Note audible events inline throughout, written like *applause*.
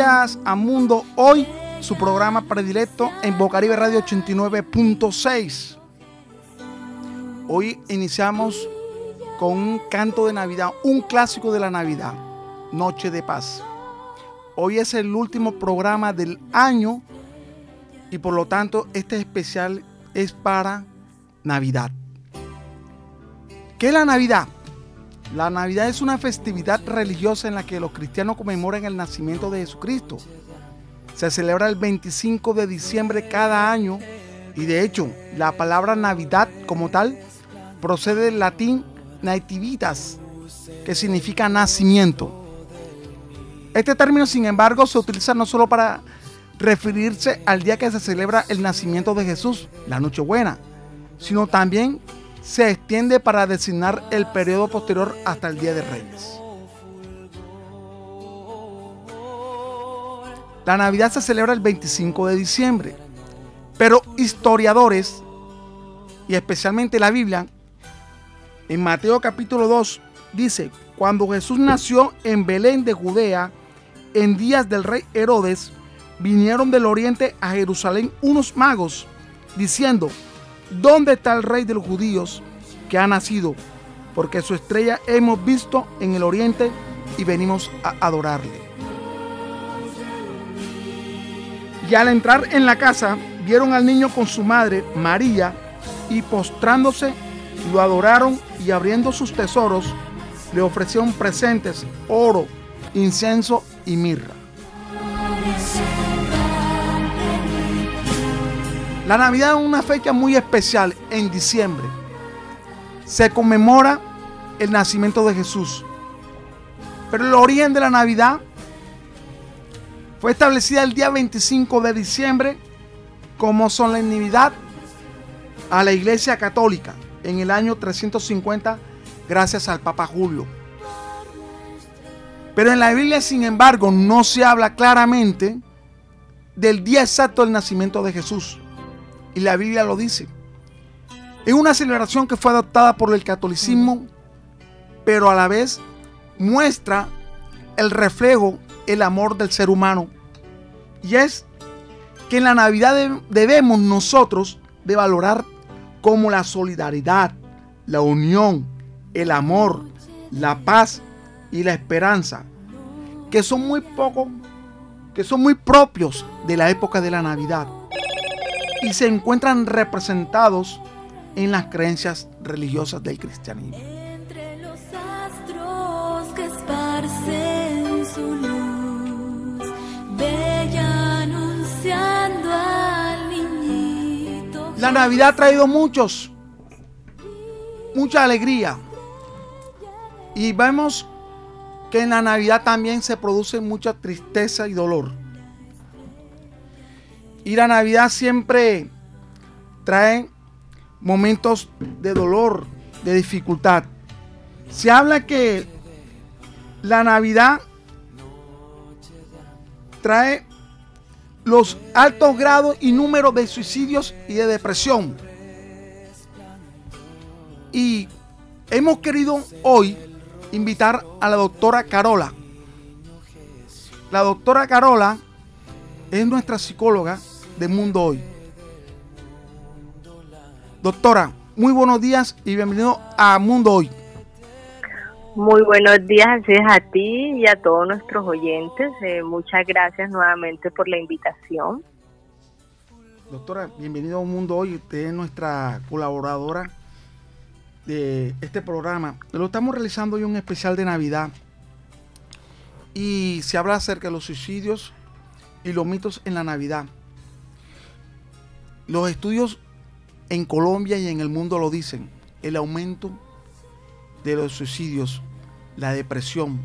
A Mundo Hoy, su programa predilecto en Bocaribe Radio 89.6. Hoy iniciamos con un canto de Navidad, un clásico de la Navidad, Noche de Paz. Hoy es el último programa del año y por lo tanto este especial es para Navidad. ¿Qué es la Navidad? La Navidad es una festividad religiosa en la que los cristianos conmemoran el nacimiento de Jesucristo. Se celebra el 25 de diciembre cada año y de hecho la palabra Navidad como tal procede del latín nativitas, que significa nacimiento. Este término, sin embargo, se utiliza no solo para referirse al día que se celebra el nacimiento de Jesús, la Nochebuena, sino también se extiende para designar el periodo posterior hasta el Día de Reyes. La Navidad se celebra el 25 de diciembre, pero historiadores, y especialmente la Biblia, en Mateo capítulo 2 dice, cuando Jesús nació en Belén de Judea, en días del rey Herodes, vinieron del oriente a Jerusalén unos magos, diciendo, ¿dónde está el rey de los judíos que ha nacido? Porque su estrella hemos visto en el oriente y venimos a adorarle. Y al entrar en la casa, vieron al niño con su madre, María, y postrándose, lo adoraron y abriendo sus tesoros, le ofrecieron presentes, oro, incienso y mirra. La Navidad es una fecha muy especial en diciembre. Se conmemora el nacimiento de Jesús. Pero el origen de la Navidad fue establecida el día 25 de diciembre como solemnidad a la Iglesia Católica en el año 350 gracias al Papa Julio. Pero en la Biblia, sin embargo, no se habla claramente del día exacto del nacimiento de Jesús. Y la Biblia lo dice. Es una celebración que fue adoptada por el catolicismo, pero a la vez muestra el reflejo, el amor del ser humano. Y es que en la Navidad debemos nosotros de valorar como la solidaridad, la unión, el amor, la paz y la esperanza, que son muy pocos, que son muy propios de la época de la Navidad y se encuentran representados en las creencias religiosas del cristianismo. Entre los astros que esparcen su luz, bella anunciando al niñito. La Navidad ha traído muchos, mucha alegría. Y vemos que en la Navidad también se produce mucha tristeza y dolor. Y la Navidad siempre trae momentos de dolor, de dificultad. Se habla que la Navidad trae los altos grados y números de suicidios y de depresión. Y hemos querido hoy invitar a la doctora Carola. La doctora Carola es nuestra psicóloga de Mundo Hoy. Doctora, muy buenos días y bienvenido a Mundo Hoy. Muy buenos días, así es a ti y a todos nuestros oyentes. Eh, muchas gracias nuevamente por la invitación. Doctora, bienvenido a Mundo Hoy. Usted es nuestra colaboradora de este programa. Lo estamos realizando hoy un especial de Navidad y se habla acerca de los suicidios y los mitos en la Navidad. Los estudios en Colombia y en el mundo lo dicen. El aumento de los suicidios, la depresión.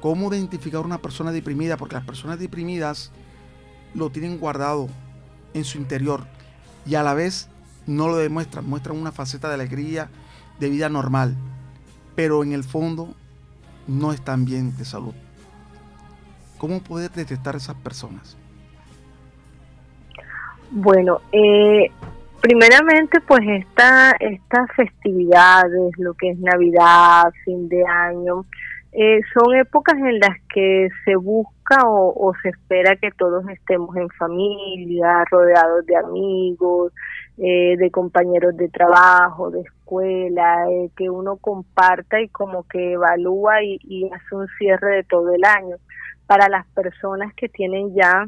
¿Cómo identificar a una persona deprimida? Porque las personas deprimidas lo tienen guardado en su interior y a la vez no lo demuestran. Muestran una faceta de alegría, de vida normal. Pero en el fondo no están bien de salud. ¿Cómo puede detectar esas personas? Bueno, eh, primeramente pues esta, estas festividades, lo que es Navidad, fin de año, Eh, son épocas en las que se busca o, se espera que todos estemos en familia, rodeados de amigos, eh, de compañeros de trabajo, de escuela, eh, que uno comparta y como que evalúa y, y hace un cierre de todo el año. Para las personas que tienen ya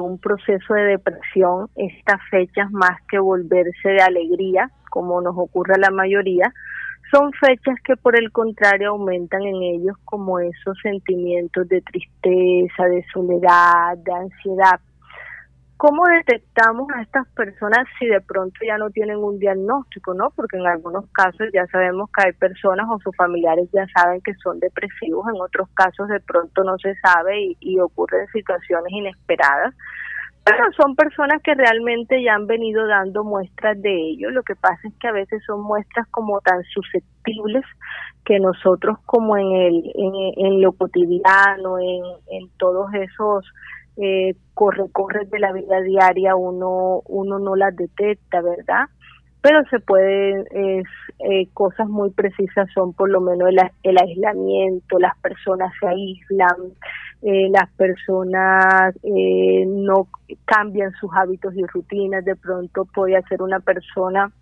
un proceso de depresión, estas fechas más que volverse de alegría, como nos ocurre a la mayoría, son fechas que por el contrario aumentan en ellos como esos sentimientos de tristeza, de soledad, de ansiedad. ¿Cómo detectamos a estas personas si de pronto ya no tienen un diagnóstico, no? Porque en algunos casos ya sabemos que hay personas o sus familiares ya saben que son depresivos, en otros casos de pronto no se sabe y, y ocurren situaciones inesperadas. Bueno, son personas que realmente ya han venido dando muestras de ello. Lo que pasa es que a veces son muestras como tan susceptibles que nosotros como en, el, en, lo cotidiano, en, en todos esos eh, corre corre de la vida diaria, uno, uno no las detecta, ¿verdad? Pero se pueden, eh, cosas muy precisas son por lo menos el, el aislamiento, las personas se aíslan, eh, las personas eh, no cambian sus hábitos y rutinas, de pronto puede ser una persona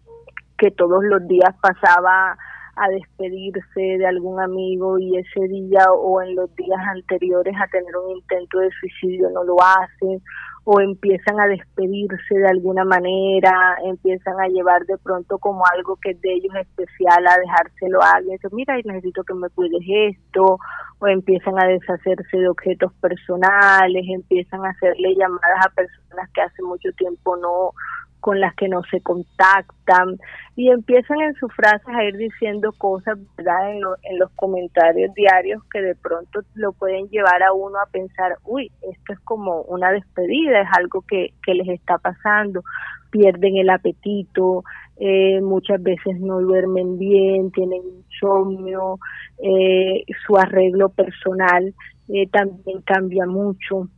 que todos los días pasaba a despedirse de algún amigo y ese día o en los días anteriores a tener un intento de suicidio no lo hacen o empiezan a despedirse de alguna manera, empiezan a llevar de pronto como algo que es de ellos especial a dejárselo a alguien, Entonces, mira, necesito que me cuides esto, o empiezan a deshacerse de objetos personales, empiezan a hacerle llamadas a personas que hace mucho tiempo no con las que no se contactan y empiezan en sus frases a ir diciendo cosas ¿verdad? En, en, los comentarios diarios que de pronto lo pueden llevar a uno a pensar, uy, esto es como una despedida, es algo que, que les está pasando, pierden el apetito, eh, muchas veces no duermen bien, tienen insomnio, eh, su arreglo personal eh, también cambia mucho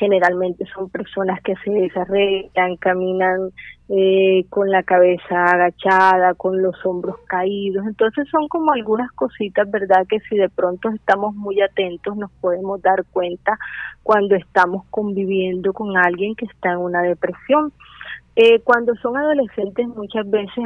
generalmente son personas que se desarreglan, caminan eh, con la cabeza agachada, con los hombros caídos. Entonces son como algunas cositas, ¿verdad? Que si de pronto estamos muy atentos nos podemos dar cuenta cuando estamos conviviendo con alguien que está en una depresión. Eh, cuando son adolescentes muchas veces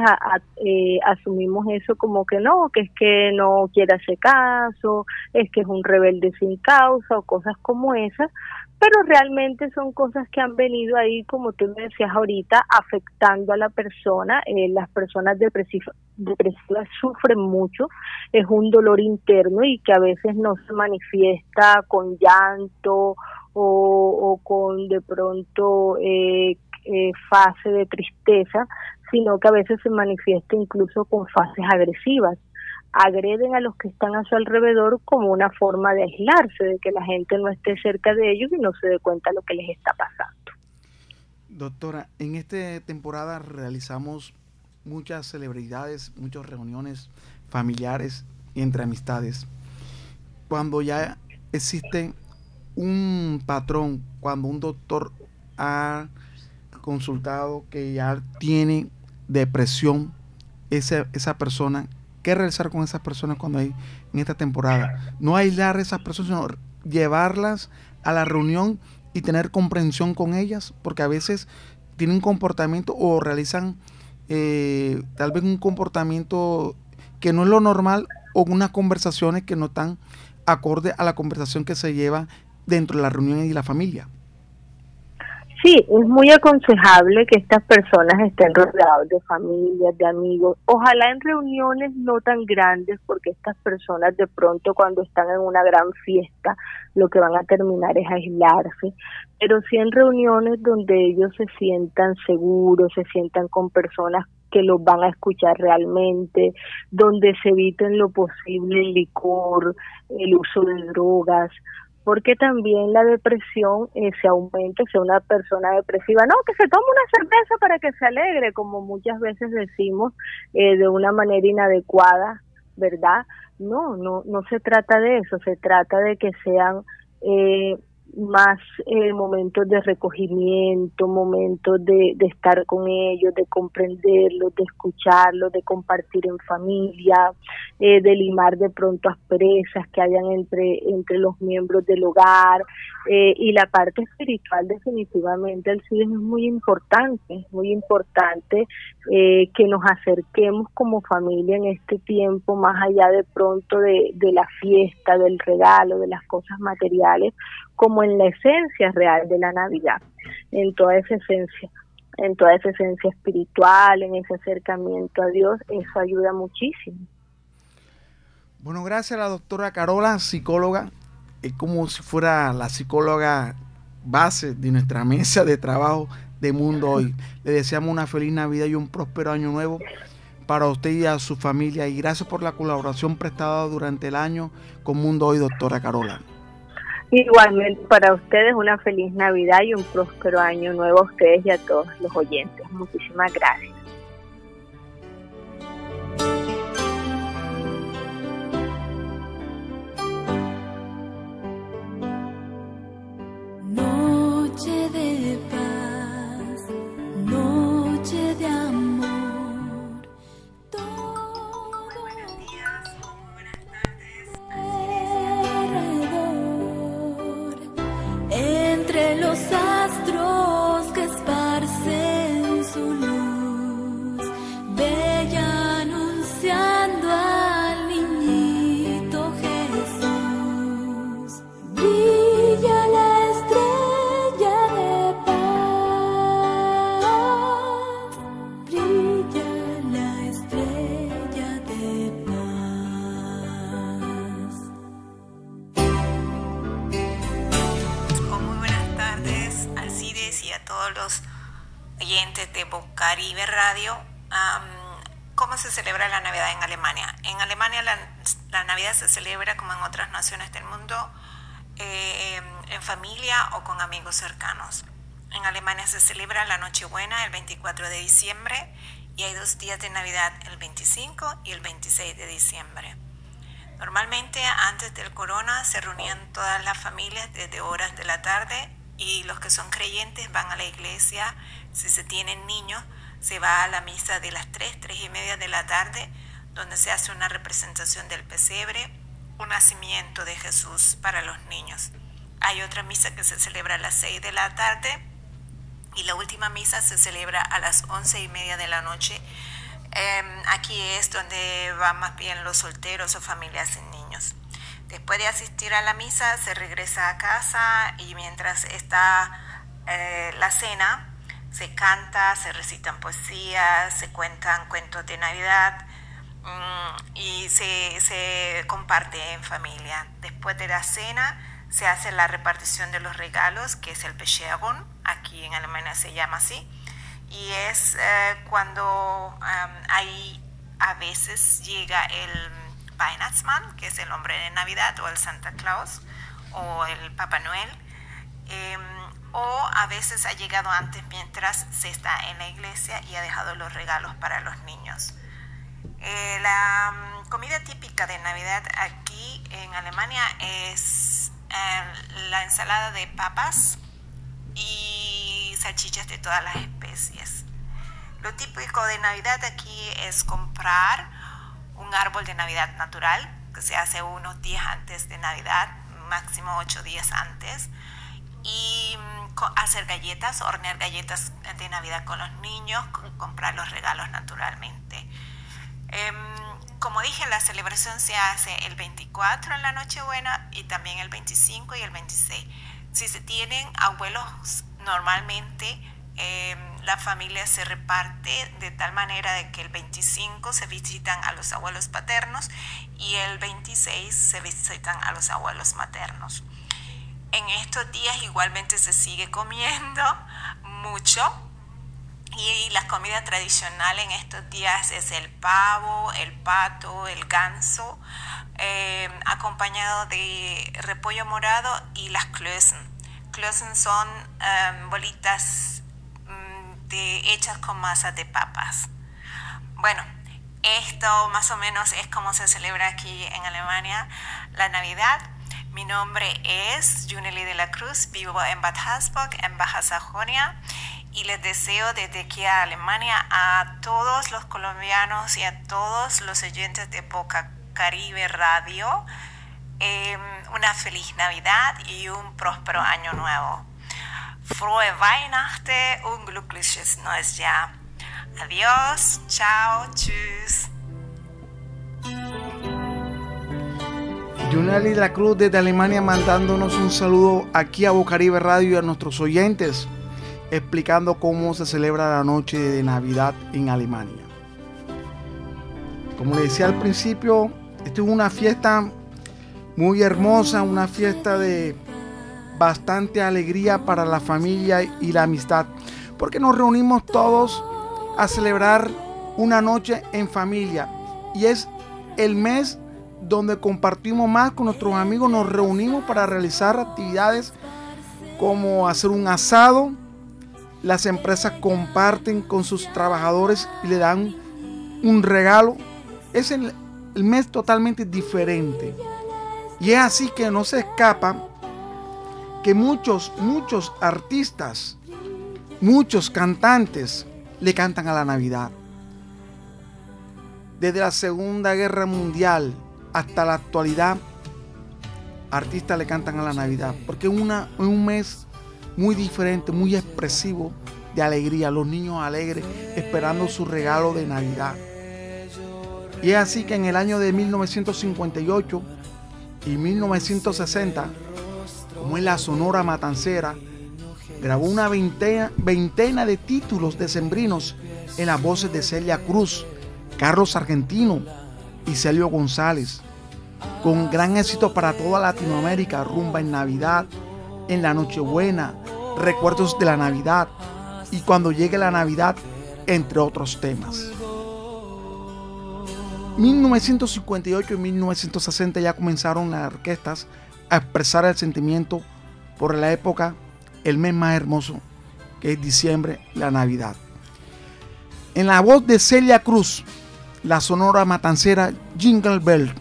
eh, asumimos eso como que no, que es que no quiere hacer caso, es que es un rebelde sin causa o cosas como esas, pero realmente son cosas que han venido ahí, como tú me decías ahorita, afectando a la persona. Eh, las personas depresivas, depresivas sufren mucho, es un dolor interno y que a veces no se manifiesta con llanto o, con de pronto eh, eh, fase de tristeza, sino que a veces se manifiesta incluso con fases agresivas agreden a los que están a su alrededor como una forma de aislarse, de que la gente no esté cerca de ellos y no se dé cuenta de lo que les está pasando. Doctora, en esta temporada realizamos muchas celebridades, muchas reuniones familiares y entre amistades. Cuando ya existe un patrón, cuando un doctor ha consultado que ya tiene depresión, esa, esa persona qué realizar con esas personas cuando hay en esta temporada. No aislar a esas personas, sino llevarlas a la reunión y tener comprensión con ellas, porque a veces tienen comportamiento o realizan eh, tal vez un comportamiento que no es lo normal o unas conversaciones que no están acorde a la conversación que se lleva dentro de la reunión y la familia. Sí, es muy aconsejable que estas personas estén rodeados de familias, de amigos, ojalá en reuniones no tan grandes, porque estas personas de pronto cuando están en una gran fiesta lo que van a terminar es aislarse, pero sí en reuniones donde ellos se sientan seguros, se sientan con personas que los van a escuchar realmente, donde se eviten lo posible el licor, el uso de drogas, porque también la depresión eh, se aumenta, si una persona depresiva, no, que se tome una cerveza para que se alegre, como muchas veces decimos eh, de una manera inadecuada, ¿verdad? No, no, no se trata de eso, se trata de que sean eh, más eh, momentos de recogimiento, momentos de, estar con ellos, de comprenderlos, de escucharlos, de compartir en familia, eh, de limar de pronto asperezas que hayan entre, entre los miembros del hogar. Eh, y la parte espiritual definitivamente el es muy importante, es muy importante que nos acerquemos como familia en este tiempo, más allá de pronto de, de la fiesta, del regalo, de las cosas materiales, como en la esencia real de la Navidad, en toda esa esencia, en toda esa esencia espiritual, en ese acercamiento a Dios, eso ayuda muchísimo. Bueno, gracias a la doctora Carola, psicóloga, es como si fuera la psicóloga base de nuestra mesa de trabajo de Mundo Hoy. Le deseamos una feliz Navidad y un próspero año nuevo para usted y a su familia. Y gracias por la colaboración prestada durante el año con Mundo Hoy, doctora Carola. Igualmente para ustedes una feliz Navidad y un próspero año nuevo a ustedes y a todos los oyentes. Muchísimas gracias. Se celebra, como en otras naciones del mundo, eh, en familia o con amigos cercanos. En Alemania se celebra la Nochebuena el 24 de diciembre y hay dos días de Navidad, el 25 y el 26 de diciembre. Normalmente antes del corona se reunían todas las familias desde horas de la tarde y los que son creyentes van a la iglesia. Si se tienen niños, se va a la misa de las 3, 3 y media de la tarde donde se hace una representación del pesebre, un nacimiento de Jesús para los niños. Hay otra misa que se celebra a las 6 de la tarde y la última misa se celebra a las once y media de la noche. Em, aquí es donde van más bien los solteros o familias sin niños. Después de asistir a la misa se regresa a casa y mientras está eh, la cena se canta, se recitan poesías, se cuentan cuentos de Navidad, Mm, y se, se, comparte en familia. Después de la cena se hace la repartición de los regalos, que es el Bescherung, aquí en Alemania se llama así, y es eh, cuando ahí a veces llega el Weihnachtsmann, que es el hombre de Navidad, o el Santa Claus, o el Papá Noel, em, o a veces ha llegado antes mientras se está en la iglesia y ha dejado los regalos para los niños. Eh, la mm, comida típica de Navidad aquí en Alemania es eh, la ensalada de papas y salchichas de todas las especies. Lo típico de Navidad aquí es comprar un árbol de Navidad natural que se hace unos días antes de Navidad, máximo ocho días antes, y mm, hacer galletas, hornear galletas de Navidad con los niños, comprar los regalos naturalmente. Em, como dije, la celebración se hace el 24 en la Nochebuena y también el 25 y el 26. Si se tienen abuelos, normalmente em, la familia se reparte de tal manera de que el 25 se visitan a los abuelos paternos y el 26 se visitan a los abuelos maternos. En estos días igualmente se sigue comiendo *laughs* mucho y la comida tradicional en estos días es el pavo, el pato, el ganso, eh, acompañado de repollo morado y las Klößen. Klößen son em, bolitas de, hechas con masa de papas. Bueno, esto más o menos es como se celebra aquí en Alemania la Navidad. Mi nombre es Juneli de la Cruz, vivo en Bad Hassburg, en Baja Sajonia, y les deseo desde aquí a Alemania a todos los colombianos y a todos los oyentes de Boca Caribe Radio em, una feliz Navidad y un próspero año nuevo. Frohe Weihnachten, un glückliches neues Jahr. Adiós, chao, tschüss. Juneli de la Cruz desde Alemania mandándonos un saludo aquí a Bocaribe Radio y a nuestros oyentes, explicando cómo se celebra la noche de Navidad en Alemania. Como le decía al principio, esto es una fiesta muy hermosa, una fiesta de bastante alegría para la familia y la amistad, porque nos reunimos todos a celebrar una noche en familia y es el mes donde compartimos más con nuestros amigos, nos reunimos para realizar actividades como hacer un asado. Las empresas comparten con sus trabajadores y le dan un regalo. Es el, mes totalmente diferente. Y es así que no se escapa que muchos, muchos artistas, muchos cantantes le cantan a la Navidad. Desde la Segunda Guerra Mundial, hasta la actualidad, artistas le cantan a la Navidad, porque es, un mes muy diferente, muy expresivo de alegría, los niños alegres esperando su regalo de Navidad. Y es así que en el año de 1958 y 1960, como es la Sonora Matancera, grabó una veintena, de títulos decembrinos en las voces de Celia Cruz, Carlos Argentino y Celio González con gran éxito para toda Latinoamérica, rumba en Navidad, en la Nochebuena, recuerdos de la Navidad y cuando llegue la Navidad, entre otros temas. 1958 y 1960 ya comenzaron las orquestas a expresar el sentimiento por la época, el mes más hermoso, que es diciembre, la Navidad. En la voz de Celia Cruz, la sonora matancera Jingle Bell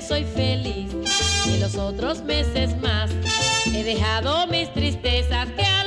soy feliz y los otros meses más. He dejado mis tristezas que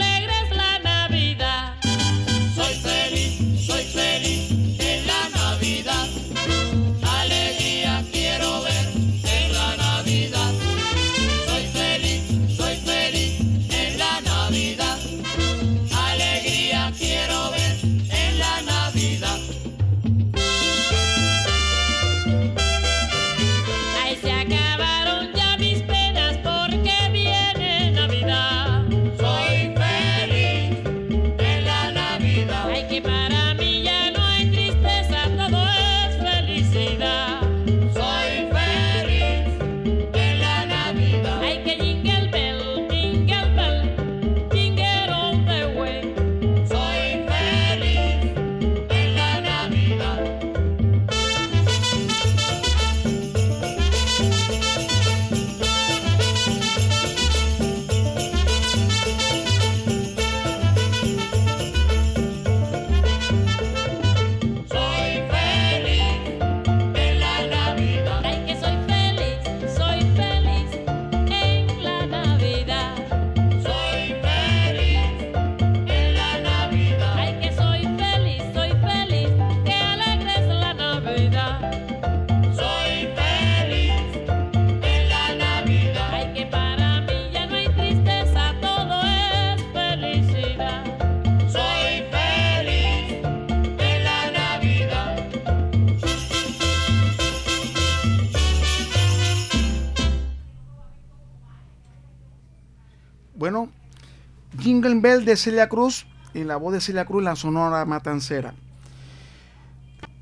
De Celia Cruz en la voz de Celia Cruz, la Sonora Matancera.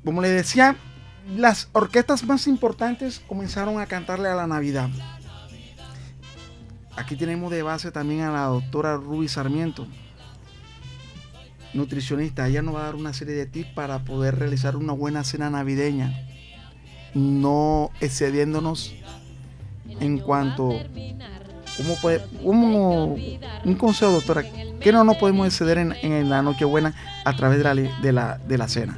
Como le decía, las orquestas más importantes comenzaron a cantarle a la Navidad. Aquí tenemos de base también a la doctora Ruby Sarmiento, nutricionista. Ella nos va a dar una serie de tips para poder realizar una buena cena navideña, no excediéndonos en cuanto ¿Cómo puede, cómo- un consejo, doctora, que no nos podemos exceder en, en la Nochebuena a través de la, de la, de la cena?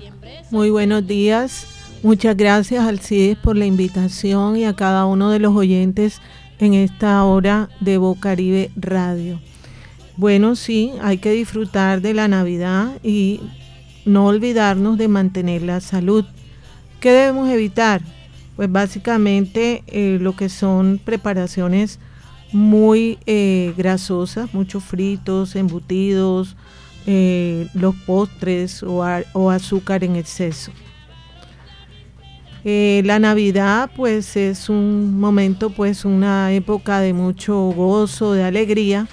Muy buenos días. Muchas gracias Alcides por la invitación y a cada uno de los oyentes en esta hora de Bocaribe Radio. Bueno, sí, hay que disfrutar de la Navidad y no olvidarnos de mantener la salud. ¿Qué debemos evitar? Pues básicamente eh, lo que son preparaciones muy eh, grasosas, muchos fritos, embutidos, eh, los postres o, azúcar en exceso. Eh, la Navidad pues es un momento pues una época de mucho gozo, de alegría,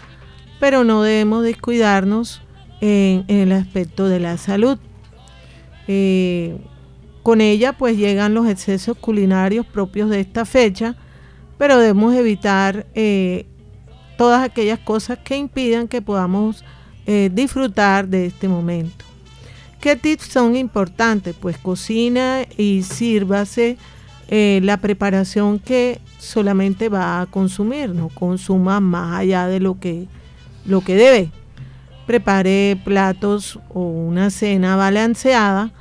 pero no debemos descuidarnos en, en el aspecto de la salud. Con ella pues llegan los excesos culinarios propios de esta fecha, pero debemos evitar eh, todas aquellas cosas que impidan que podamos eh, disfrutar de este momento. ¿Qué tips son importantes? Pues cocina y sírvase eh, la preparación que solamente va a consumir, no consuma más allá de lo que, lo que debe. Prepare platos o una cena balanceada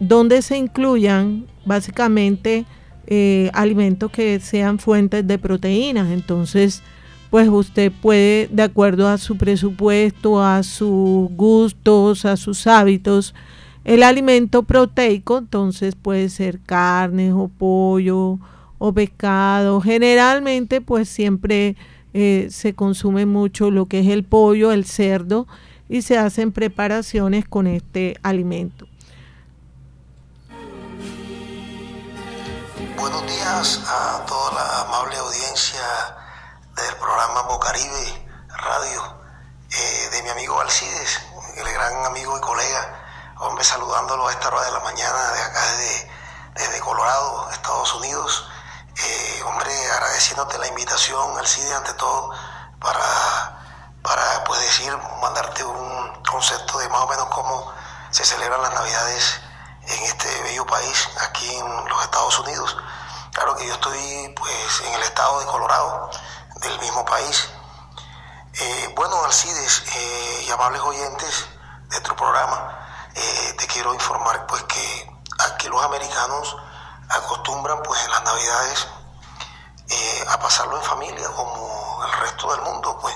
donde se incluyan básicamente eh, alimentos que sean fuentes de proteínas. Entonces, pues usted puede, de acuerdo a su presupuesto, a sus gustos, a sus hábitos, el alimento proteico, entonces puede ser carne o pollo o pescado. Generalmente, pues siempre eh, se consume mucho lo que es el pollo, el cerdo, y se hacen preparaciones con este alimento. Buenos días a toda la amable audiencia del programa Bocaribe Radio, eh, de mi amigo Alcides, el gran amigo y colega, hombre, saludándolo a esta hora de la mañana de acá desde, desde Colorado, Estados Unidos. Eh, hombre, agradeciéndote la invitación, Alcides, ante todo, para, para pues decir, mandarte un concepto de más o menos cómo se celebran las Navidades en este bello país, aquí en los Estados Unidos. Claro que yo estoy pues en el estado de Colorado, del mismo país. Eh, bueno, Alcides eh, y amables oyentes de tu programa, eh, te quiero informar pues que aquí los americanos acostumbran pues en las navidades a pasarlo en familia como el resto del mundo pues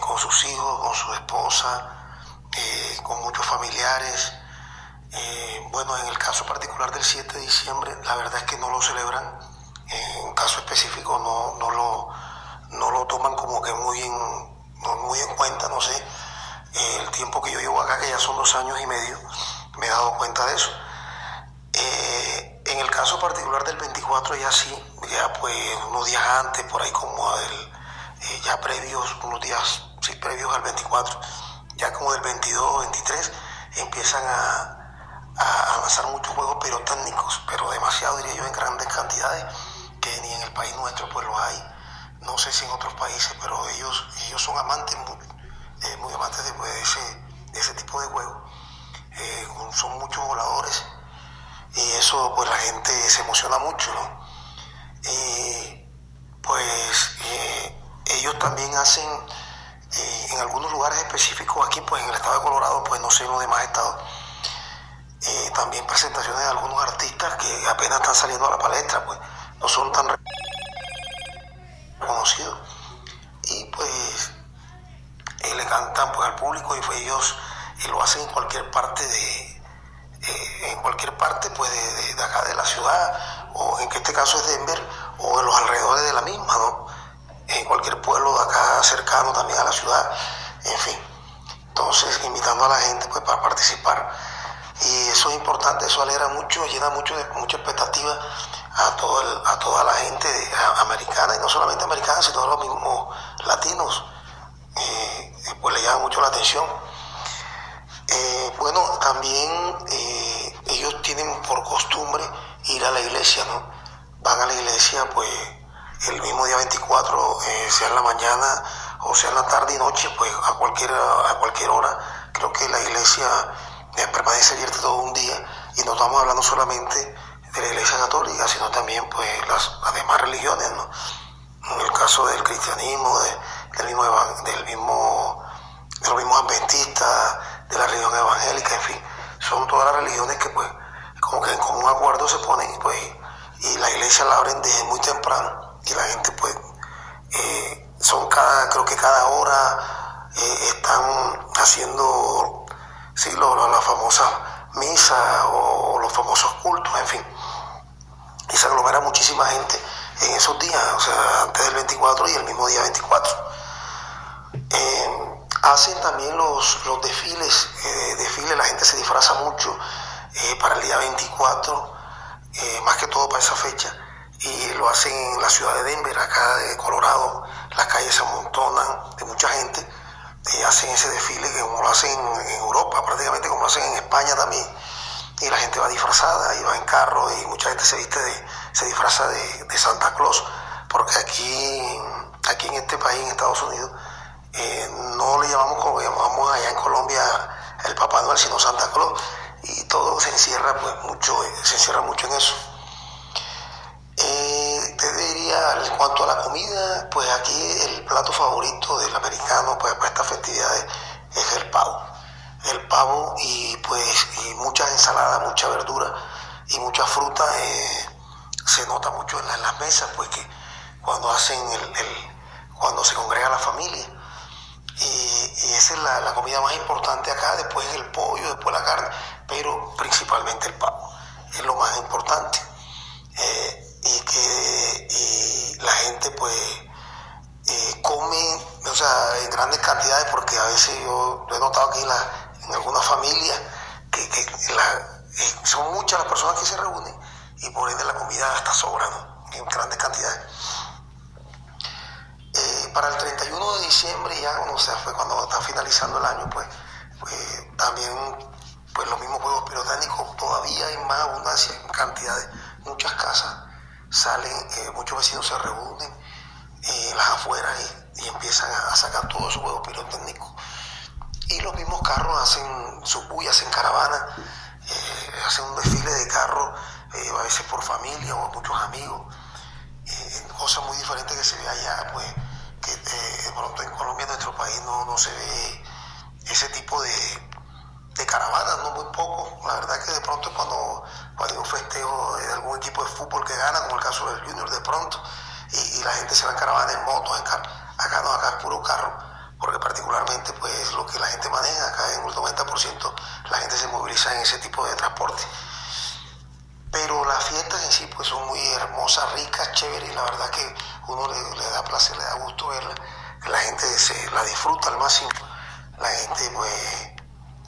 con sus hijos, con su esposa, con muchos familiares. Eh, bueno, en el caso particular del 7 de diciembre, la verdad es que no lo celebran. En un caso específico no, no, lo, no lo toman como que muy en, muy en cuenta, no sé. Eh, el tiempo que yo llevo acá, que ya son dos años y medio, me he dado cuenta de eso. Eh, en el caso particular del 24 ya sí, ya pues unos días antes, por ahí como el, eh, ya previos, unos días, sí, previos al 24, ya como del 22, 23, empiezan a, a, lanzar muchos juegos pirotécnicos, pero demasiado diría yo en grandes cantidades, que ni en el país nuestro pues los hay, no sé si en otros países, pero ellos, ellos son amantes, muy, eh, muy amantes de, pues, de ese, tipo de juegos, Eh, son muchos voladores y eso pues la gente se emociona mucho, ¿no? Y pues eh, ellos también hacen en algunos lugares específicos aquí, pues en el estado de Colorado, pues no sé en los demás estados, también presentaciones de algunos artistas que apenas están saliendo a la palestra, pues no son tan reconocidos. Y pues eh, le cantan pues al público y pues ellos eh, lo hacen en cualquier parte de eh, en cualquier parte pues de, de- de acá de la ciudad o en que este caso es Denver o en los alrededores de la misma no en cualquier pueblo de acá cercano también a la ciudad en fin. Entonces invitando a la gente pues para participar y eso es importante eso alegra mucho llena mucho de mucha expectativa a todo a toda la gente americana y no solamente americana sino a los mismos latinos eh, pues le llama mucho la atención. Eh, bueno, también eh, ellos tienen por costumbre ir a la iglesia, ¿no? Van a la iglesia, pues, el mismo día 24, eh, sea en la mañana o sea en la tarde y noche, pues, a cualquier, a cualquier hora. Creo que la iglesia eh, permanece abierta todo un día y no estamos hablando solamente de la iglesia católica, sino también, pues, las, las demás religiones, ¿no? En el caso del cristianismo, de- del mismo, del mismo de los mismos adventistas, de la religión evangélica, en fin, son todas las religiones que pues como que en común acuerdo se ponen pues y la iglesia la abren desde muy temprano y la gente pues eh, son cada, creo que cada hora eh, están haciendo sí, lo- lo- la famosa misa o los famosos cultos, en fin, y se aglomera muchísima gente en esos días, o sea, antes del 24 y el mismo día 24. Eh, hacen también los, los desfiles, eh, desfiles, la gente se disfraza mucho eh, para el día 24, eh, más que todo para esa fecha, y lo hacen en la ciudad de Denver, acá de Colorado, las calles se amontonan de mucha gente, eh, hacen ese desfile que como lo hacen en, en Europa, prácticamente como lo hacen en España también, y la gente va disfrazada y va en carro y mucha gente se viste de, se disfraza de, de Santa Claus, porque aquí, aquí en este país, en Estados Unidos, eh, no le llamamos como llamamos allá en Colombia el Papá Noel, sino Santa Claus, y todo se encierra pues mucho, eh, se encierra mucho en eso. En cuanto a la comida, pues aquí el plato favorito del americano pues, para estas festividades es el pavo. El pavo y pues muchas ensaladas, mucha verdura y mucha fruta. eh, se nota mucho en, la- en las mesas, pues que cuando hacen el, cuando se congrega la familia. Y, esa es la, la comida más importante acá, después el pollo, después la carne, pero principalmente el pavo. Es lo más importante. Eh, y que la gente pues eh, come, o sea, en grandes cantidades, porque a veces yo lo he notado aquí en, la- en algunas familias que, que eh, son muchas las personas que se reúnen y por ende la comida hasta sobra. En grandes cantidades. Eh, para el 31 de diciembre, ya cuando, se fue, cuando está finalizando el año, pues, pues también pues los mismos juegos pirotécnicos todavía hay más abundancia en cantidades. Muchas casas salen, eh, muchos vecinos se reúnen eh, en las afueras y, empiezan a, sacar todos esos juegos pirotécnicos. Y los mismos carros hacen sus bullas, hacen caravanas, eh, hacen un desfile de carros, eh, a veces por familia o muchos amigos eh, cosas muy diferentes que se ve allá, pues que eh, de pronto en Colombia, en nuestro país, no, no se ve ese tipo de, de caravanas, no muy poco. La verdad que de pronto cuando, cuando hay un festejo de algún equipo de fútbol que gana, como el caso del Junior, de pronto, y, la gente se va en caravana en motos, en carro. Acá no, acá es puro carro, porque particularmente pues lo que la gente maneja, acá en un 90% la gente se moviliza en ese tipo de transporte. Pero las fiestas en sí pues son muy hermosas, ricas, chéveres y la verdad que uno le, da placer, le da gusto verla, que la gente se la disfruta al máximo. La gente pues,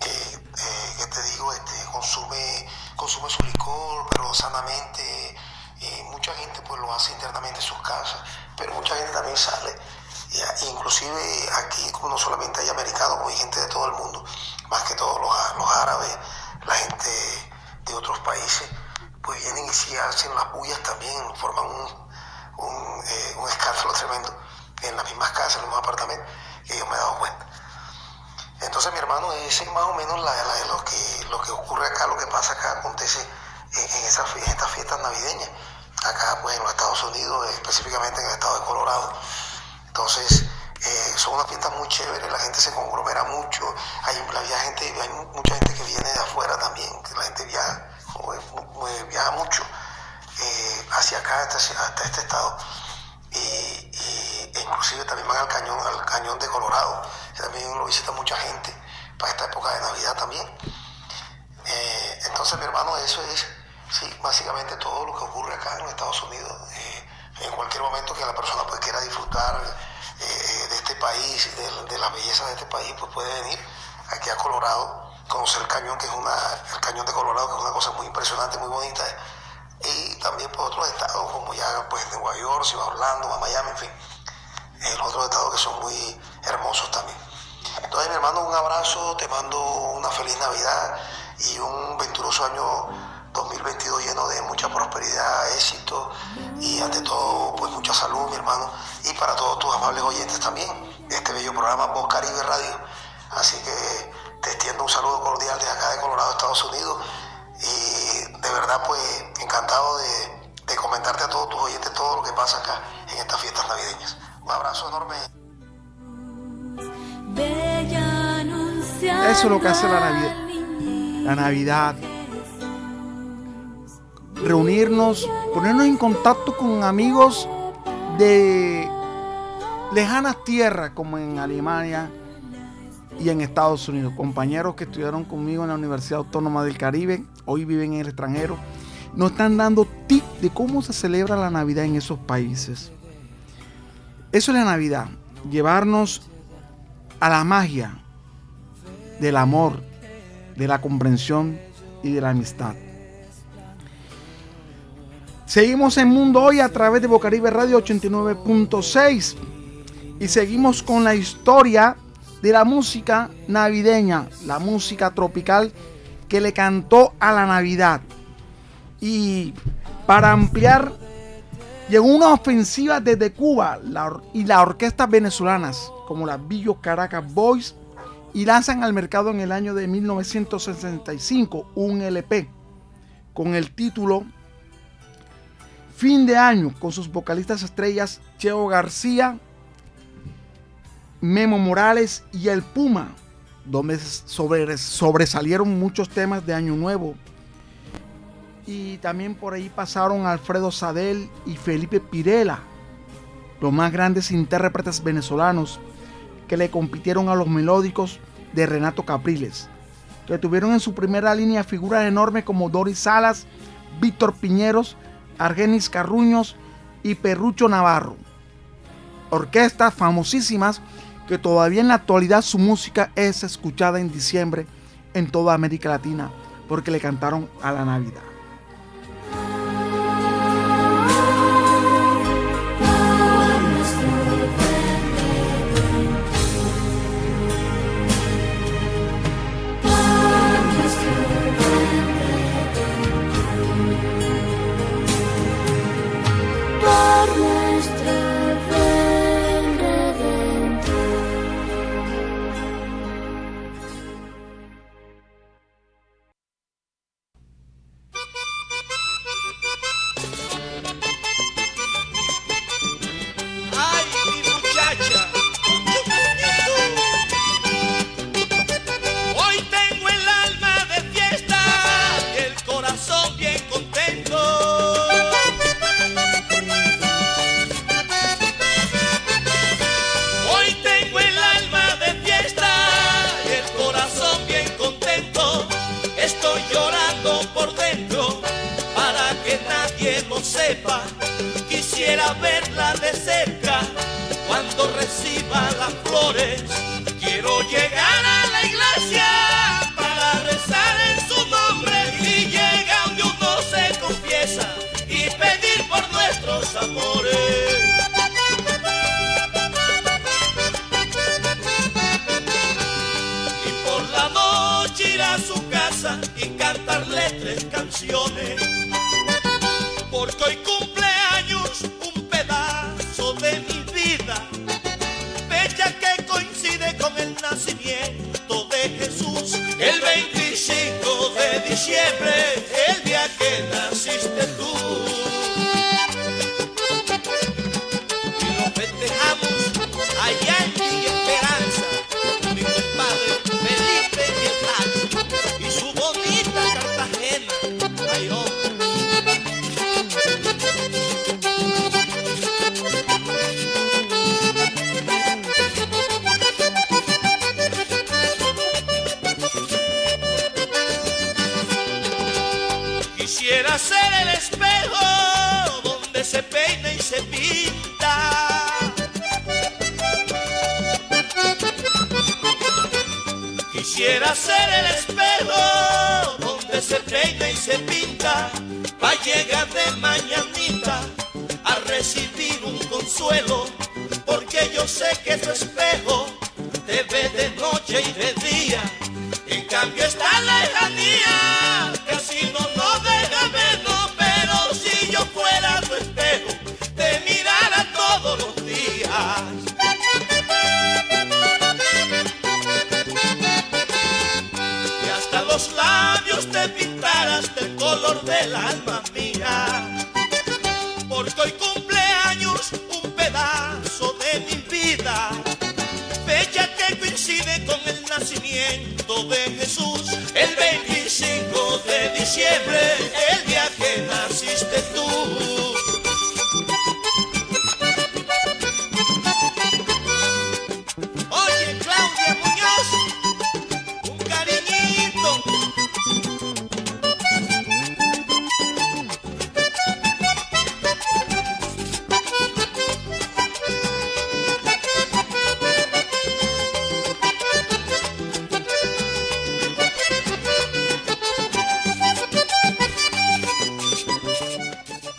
eh, eh, ¿qué te digo? Este, consume, consume su licor, pero sanamente. Eh, mucha gente pues lo hace internamente en sus casas, pero mucha gente también sale. Inclusive aquí como no solamente hay americanos, hay gente de todo el mundo, más que todos los, los árabes, la gente de otros países pues vienen y si hacen las bullas también, forman un, un, eh, un escándalo tremendo en las mismas casas, en los mismos apartamentos, que yo me he dado cuenta. Entonces, mi hermano, ese es más o menos la, la- lo, que, lo que ocurre acá, lo que pasa acá, acontece en, esas, estas fiestas navideñas. Acá, pues, en los Estados Unidos, específicamente en el estado de Colorado. Entonces, eh, son unas fiestas muy chéveres, la gente se conglomera mucho, hay, mucha gente que viene de afuera también, que la gente viaja, mu- viaja mucho eh, hacia acá, hasta, este estado, inclusive también van al cañón, al cañón de Colorado, que también lo visita mucha gente para esta época de Navidad también. Eh, entonces, mi hermano, eso es sí, básicamente todo lo que ocurre acá en los Estados Unidos. Eh, en cualquier momento que la persona pues, quiera disfrutar eh, de este país, de, de la belleza de este país, pues puede venir aquí a Colorado, conocer el cañón, que es una, el cañón de Colorado, que es una cosa muy impresionante, muy bonita. Y también por otros estados, como ya pues, de Nueva York, a Orlando, a Miami, en fin. Los otros estados que son muy hermosos también. Entonces, mi hermano, un abrazo, te mando una feliz Navidad y un venturoso año 2022 lleno de mucha prosperidad, éxito y ante todo, pues mucha salud, mi hermano, y para todos tus amables oyentes también este bello programa Voz Caribe Radio. Así que te extiendo un saludo cordial de acá de Colorado, Estados Unidos, y de verdad, pues encantado de comentarte a todos tus oyentes todo lo que pasa acá en estas fiestas navideñas. Abrazo enorme. Eso es lo que hace la Navidad. La Navidad. Reunirnos, ponernos en contacto con amigos de lejanas tierras como en Alemania y en Estados Unidos. Compañeros que estudiaron conmigo en la Universidad Autónoma del Caribe, hoy viven en el extranjero, nos están dando tips de cómo se celebra la Navidad en esos países. Eso es la Navidad, llevarnos a la magia del amor, de la comprensión y de la amistad. Seguimos en Mundo Hoy a través de Bocaribe Radio 89.6 y seguimos con la historia de la música navideña, la música tropical que le cantó a la Navidad. Y para ampliar, llegó una ofensiva desde Cuba y las orquestas venezolanas, como las Billos Caracas Boys, y lanzan al mercado en el año de 1965 un LP con el título Fin de Año, con sus vocalistas estrellas Cheo García, Memo Morales y El Puma, donde sobre, sobresalieron muchos temas de Año Nuevo. Y también por ahí pasaron Alfredo Sadel y Felipe Pirela, los más grandes intérpretes venezolanos que le compitieron a los melódicos de Renato Capriles, que tuvieron en su primera línea figuras enormes como Doris Salas, Víctor Piñeros, Argenis Carruños y Perrucho Navarro. Orquestas famosísimas que todavía en la actualidad su música es escuchada en diciembre en toda América Latina porque le cantaron a la Navidad. Pinta. Va llegar de mañanita a recibir un consuelo. Porque yo sé que tu espejo te ve de noche y de día. En cambio esta lejanía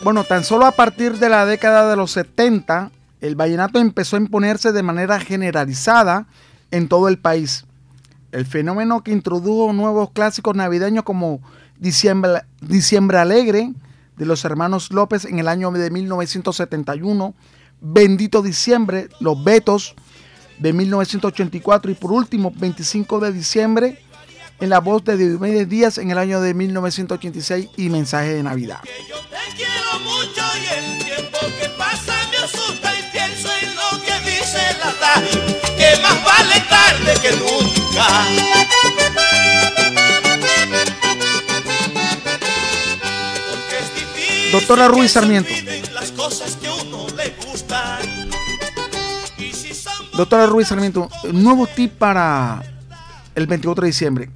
Bueno, tan solo a partir de la década de los 70, el vallenato empezó a imponerse de manera generalizada en todo el país. El fenómeno que introdujo nuevos clásicos navideños como Diciembre, Diciembre Alegre de los hermanos López en el año de 1971, Bendito Diciembre, Los Betos de 1984 y por último 25 de diciembre en la voz de Diomedes Díaz en el año de 1986 y Mensaje de Navidad. Que más vale tarde que nunca. Doctora Ruiz Sarmiento. Las cosas que uno le gustan. Si Doctora Ruiz Sarmiento, nuevo tip para el 24 de diciembre.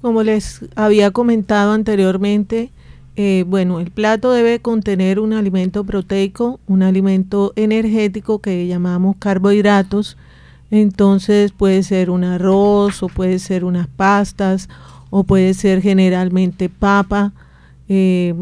Como les había comentado anteriormente, eh, bueno, el plato debe contener un alimento proteico, un alimento energético que llamamos carbohidratos. Entonces puede ser un arroz o puede ser unas pastas o puede ser generalmente papa. eh,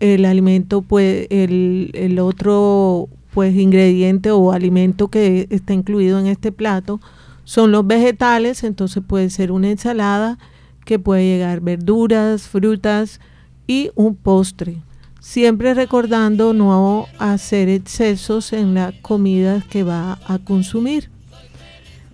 el alimento el, el otro pues ingrediente o alimento que está incluido en este plato son los vegetales, entonces puede ser una ensalada que puede llegar verduras, frutas y un postre. Siempre recordando no hacer excesos en la comida que va a consumir.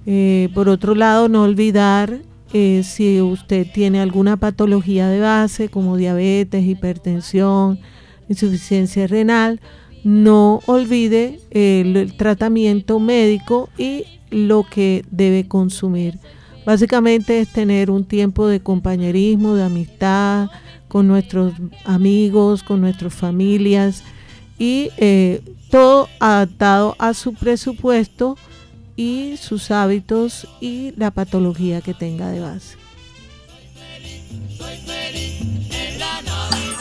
Eh, por otro lado, no olvidar eh, si usted tiene alguna patología de base como diabetes, hipertensión, insuficiencia renal, no olvide el, tratamiento médico y lo que debe consumir. Básicamente es tener un tiempo de compañerismo, de amistad con nuestros amigos, con nuestras familias y eh, todo adaptado a su presupuesto y sus hábitos y la patología que tenga de base.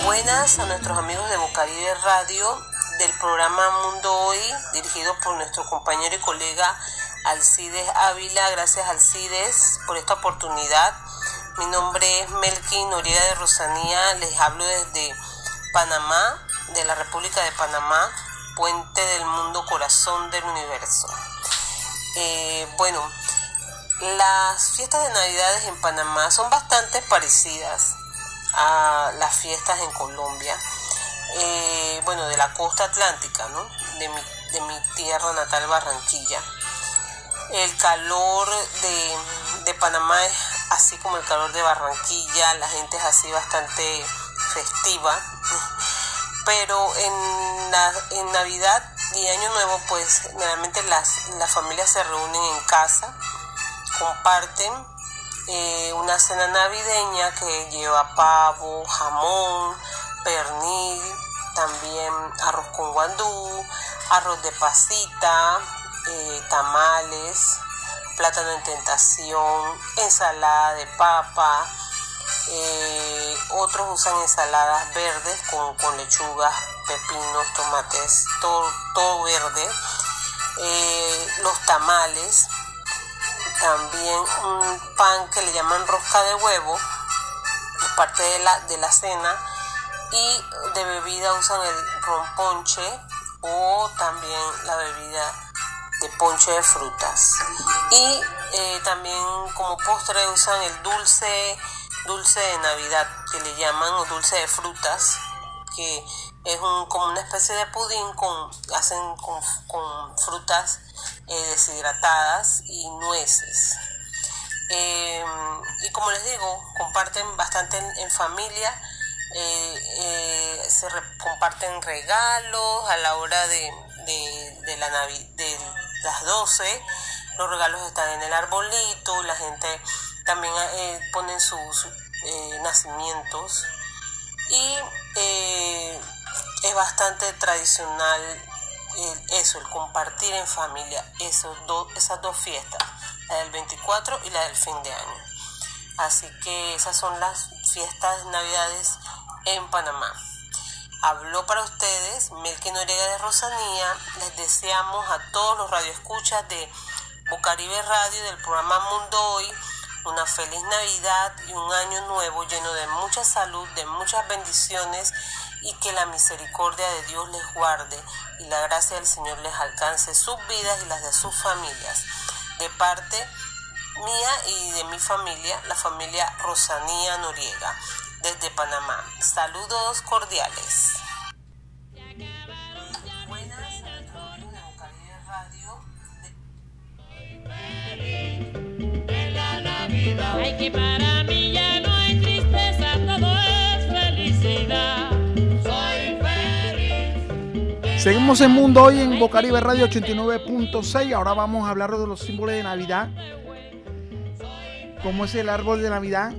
Buenas a nuestros amigos de Bocaribe Radio del programa Mundo Hoy, dirigido por nuestro compañero y colega Alcides Ávila. Gracias Alcides por esta oportunidad. Mi nombre es Melkin Noriega de Rosanía. Les hablo desde Panamá, de la República de Panamá, puente del mundo, corazón del universo. Eh, bueno, las fiestas de Navidades en Panamá son bastante parecidas a las fiestas en Colombia, eh, bueno, de la costa atlántica, ¿no? De mi, de mi tierra natal, Barranquilla. El calor de, de Panamá es así como el calor de Barranquilla, la gente es así bastante festiva, *laughs* pero en, la, en Navidad y Año Nuevo, pues generalmente las, las familias se reúnen en casa, comparten eh, una cena navideña que lleva pavo, jamón, pernil, también arroz con guandú, arroz de pasita, eh, tamales, plátano en tentación, ensalada de papa. eh, otros usan ensaladas verdes con, lechugas, pepinos, tomates, todo, todo verde. eh, los tamales, también un pan que le llaman rosca de huevo, es parte de la, de la cena, y de bebida usan el romponche o también la bebida de ponche de frutas. Y eh, también como postre usan el dulce, dulce de Navidad, que le llaman o dulce de frutas, que es un, como una especie de pudín con, hacen con, frutas eh, deshidratadas y nueces. Eh, y como les digo, comparten bastante en, familia, eh, se comparten regalos a la hora de, de, la de las 12, los regalos están en el arbolito, la gente también pone sus nacimientos y es bastante tradicional eso, el compartir en familia, esos esas dos fiestas, la del 24 y la del fin de año. Así que esas son las fiestas navidades en Panamá. Habló para ustedes Melqui Noriega de Rosanía. Les deseamos a todos los radioescuchas de Bocaribe Radio del programa Mundo Hoy una feliz Navidad y un año nuevo lleno de mucha salud, de muchas bendiciones y que la misericordia de Dios les guarde y la gracia del Señor les alcance sus vidas y las de sus familias. De parte mía y de mi familia, la familia Rosanía Noriega, desde Panamá. Saludos cordiales. Ay, que para mí ya no hay tristeza, todo es felicidad. Soy feliz. Seguimos en Mundo Hoy en Bocaribe Radio 89.6. Ahora vamos a hablar de los símbolos de Navidad. Como es el árbol de Navidad,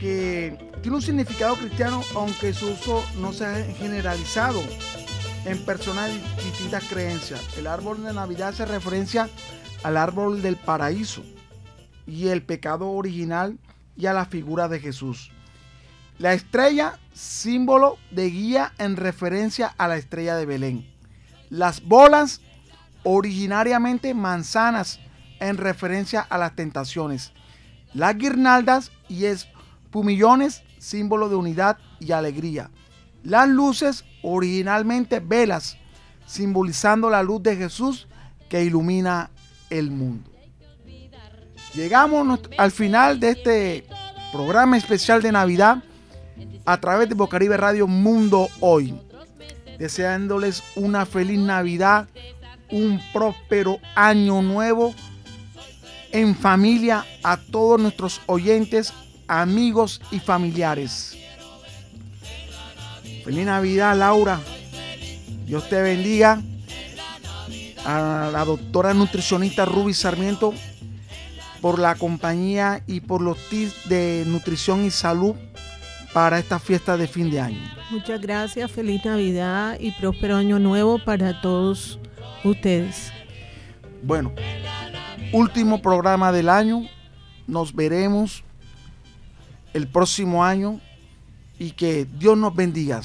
que tiene un significado cristiano, aunque su uso no se ha generalizado en personas de distintas creencias. El árbol de Navidad hace referencia al árbol del paraíso y el pecado original y a la figura de Jesús. La estrella, símbolo de guía en referencia a la estrella de Belén. Las bolas, originariamente manzanas en referencia a las tentaciones. Las guirnaldas y espumillones, símbolo de unidad y alegría. Las luces, originalmente velas, simbolizando la luz de Jesús que ilumina el mundo. Llegamos al final de este programa especial de Navidad a través de Bocaribe Radio Mundo Hoy. Deseándoles una feliz Navidad, un próspero año nuevo en familia a todos nuestros oyentes, amigos y familiares. Feliz Navidad, Laura. Dios te bendiga. A la doctora nutricionista Ruby Sarmiento por la compañía y por los tips de nutrición y salud para esta fiesta de fin de año. Muchas gracias, feliz Navidad y próspero año nuevo para todos ustedes. Bueno, último programa del año. Nos veremos el próximo año y que Dios nos bendiga.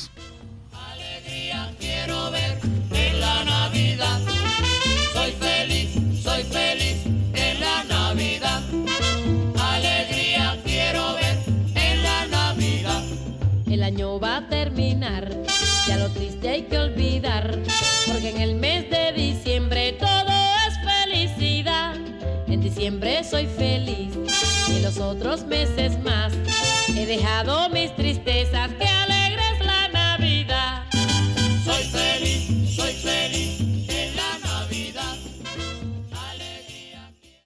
año va a terminar, ya lo triste hay que olvidar, porque en el mes de diciembre todo es felicidad. En diciembre soy feliz en los otros meses más. He dejado mis tristezas que